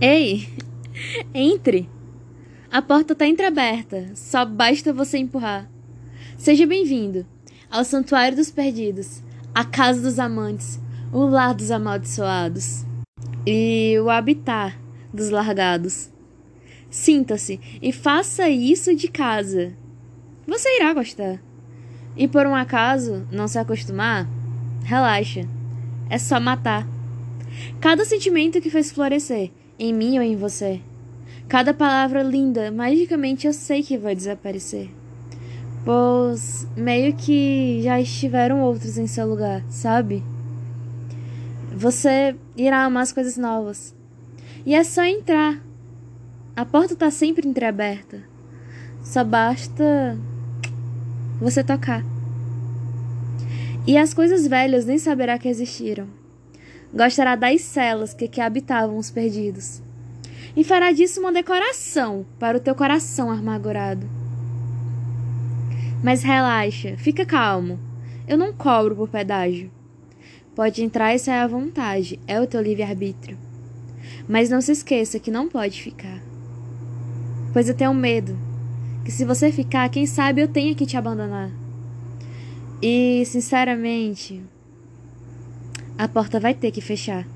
Ei, entre! A porta está entreaberta, só basta você empurrar. Seja bem-vindo ao Santuário dos Perdidos, a casa dos amantes, o lar dos amaldiçoados e o habitat dos largados. Sinta-se e faça isso de casa. Você irá gostar. E por um acaso não se acostumar, relaxa. É só matar. Cada sentimento que fez florescer, em mim ou em você. Cada palavra linda, magicamente eu sei que vai desaparecer. Pois meio que já estiveram outros em seu lugar, sabe? Você irá amar as coisas novas. E é só entrar. A porta está sempre entreaberta. Só basta você tocar. E as coisas velhas nem saberá que existiram gostará das celas que, habitavam os perdidos, e fará disso uma decoração para o teu coração amargurado. Mas relaxa, fica calmo. Eu não cobro por pedágio. Pode entrar e sair à vontade, é o teu livre-arbítrio. Mas não se esqueça que não pode ficar. Pois eu tenho medo que se você ficar, quem sabe eu tenha que te abandonar. E, sinceramente, a porta vai ter que fechar.